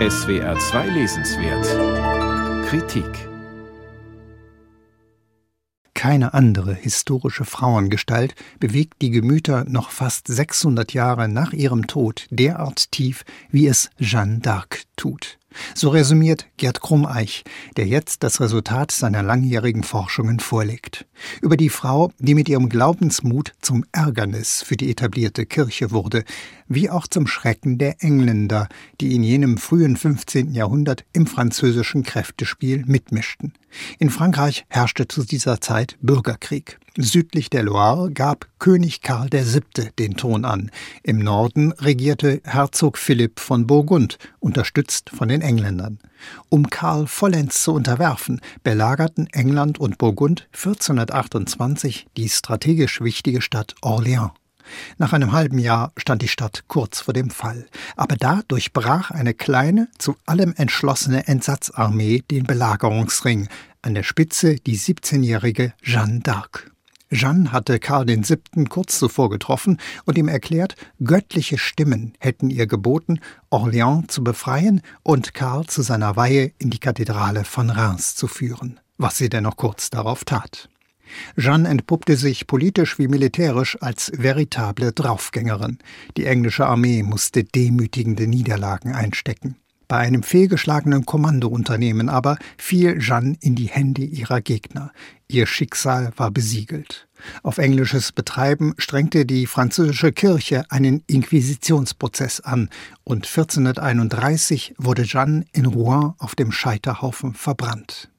SWR 2 Lesenswert Kritik keine andere historische Frauengestalt bewegt die Gemüter noch fast 600 Jahre nach ihrem Tod derart tief, wie es Jeanne d'Arc tut. So resümiert Gerd Krummeich, der jetzt das Resultat seiner langjährigen Forschungen vorlegt. Über die Frau, die mit ihrem Glaubensmut zum Ärgernis für die etablierte Kirche wurde, wie auch zum Schrecken der Engländer, die in jenem frühen 15. Jahrhundert im französischen Kräftespiel mitmischten. In Frankreich herrschte zu dieser Zeit Bürgerkrieg. Südlich der Loire gab König Karl VII. den Ton an. Im Norden regierte Herzog Philipp von Burgund, unterstützt von den Engländern. Um Karl vollends zu unterwerfen, belagerten England und Burgund 1428 die strategisch wichtige Stadt Orléans. Nach einem halben Jahr stand die Stadt kurz vor dem Fall. Aber da durchbrach eine kleine, zu allem entschlossene Entsatzarmee den Belagerungsring, an der Spitze die 17-jährige Jeanne d'Arc. Jeanne hatte Karl VII. kurz zuvor getroffen und ihm erklärt, göttliche Stimmen hätten ihr geboten, Orléans zu befreien und Karl zu seiner Weihe in die Kathedrale von Reims zu führen, was sie dennoch kurz darauf tat. Jeanne entpuppte sich politisch wie militärisch als veritable Draufgängerin. Die englische Armee musste demütigende Niederlagen einstecken. Bei einem fehlgeschlagenen Kommandounternehmen aber fiel Jeanne in die Hände ihrer Gegner. Ihr Schicksal war besiegelt. Auf englisches Betreiben strengte die französische Kirche einen Inquisitionsprozess an und 1431 wurde Jeanne in Rouen auf dem Scheiterhaufen verbrannt.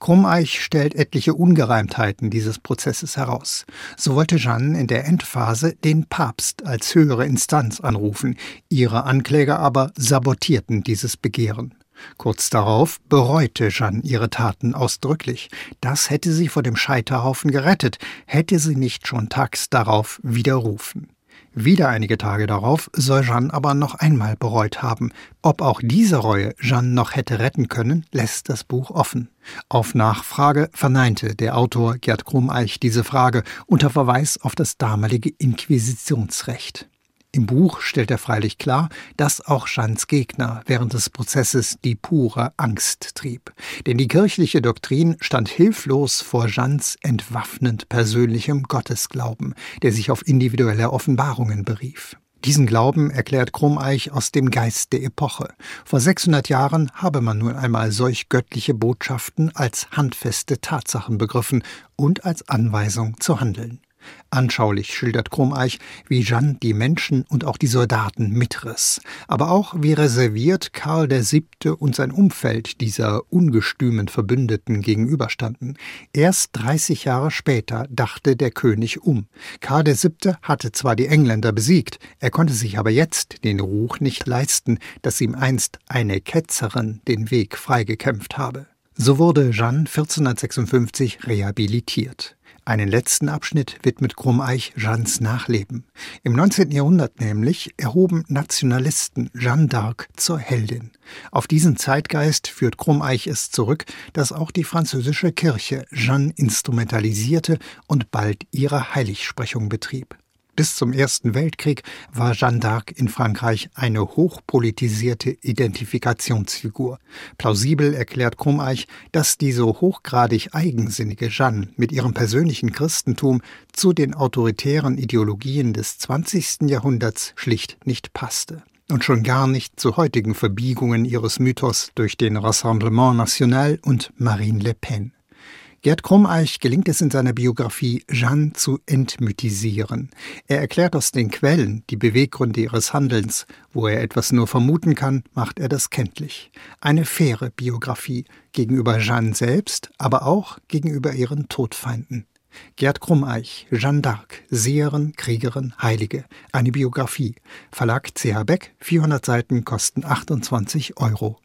Krummeich stellt etliche Ungereimtheiten dieses Prozesses heraus. So wollte Jeanne in der Endphase den Papst als höhere Instanz anrufen, ihre Ankläger aber sabotierten dieses Begehren. Kurz darauf bereute Jeanne ihre Taten ausdrücklich. Das hätte sie vor dem Scheiterhaufen gerettet, hätte sie nicht schon tags darauf widerrufen. Wieder einige Tage darauf soll Jeanne aber noch einmal bereut haben. Ob auch diese Reue Jeanne noch hätte retten können, lässt das Buch offen. Auf Nachfrage verneinte der Autor Gerd Krummeich diese Frage unter Verweis auf das damalige Inquisitionsrecht. Im Buch stellt er freilich klar, dass auch Jeannes Gegner während des Prozesses die pure Angst trieb. Denn die kirchliche Doktrin stand hilflos vor Jeannes entwaffnend persönlichem Gottesglauben, der sich auf individuelle Offenbarungen berief. Diesen Glauben erklärt Krummeich aus dem Geist der Epoche. Vor 600 Jahren habe man nun einmal solch göttliche Botschaften als handfeste Tatsachen begriffen und als Anweisung zu handeln. Anschaulich schildert Krummeich, wie Jeanne die Menschen und auch die Soldaten mitriss, aber auch wie reserviert Karl VII. und sein Umfeld dieser ungestümen Verbündeten gegenüberstanden. Erst 30 Jahre später dachte der König um. Karl VII. hatte zwar die Engländer besiegt, er konnte sich aber jetzt den Ruch nicht leisten, dass ihm einst eine Ketzerin den Weg freigekämpft habe. So wurde Jeanne 1456 rehabilitiert. Einen letzten Abschnitt widmet Krummeich Jeannes Nachleben. Im 19. Jahrhundert nämlich erhoben Nationalisten Jeanne d'Arc zur Heldin. Auf diesen Zeitgeist führt Krummeich es zurück, dass auch die französische Kirche Jeanne instrumentalisierte und bald ihre Heiligsprechung betrieb. Bis zum Ersten Weltkrieg war Jeanne d'Arc in Frankreich eine hochpolitisierte Identifikationsfigur. Plausibel erklärt Krummeich, dass die so hochgradig eigensinnige Jeanne mit ihrem persönlichen Christentum zu den autoritären Ideologien des 20. Jahrhunderts schlicht nicht passte und schon gar nicht zu heutigen Verbiegungen ihres Mythos durch den Rassemblement National und Marine Le Pen. Gerd Krummeich gelingt es in seiner Biografie, Jeanne zu entmythisieren. Er erklärt aus den Quellen die Beweggründe ihres Handelns. Wo er etwas nur vermuten kann, macht er das kenntlich. Eine faire Biografie gegenüber Jeanne selbst, aber auch gegenüber ihren Todfeinden. Gerd Krummeich, Jeanne d'Arc, Seherin, Kriegerin, Heilige. Eine Biografie. Verlag CH Beck, 400 Seiten kosten 28 Euro.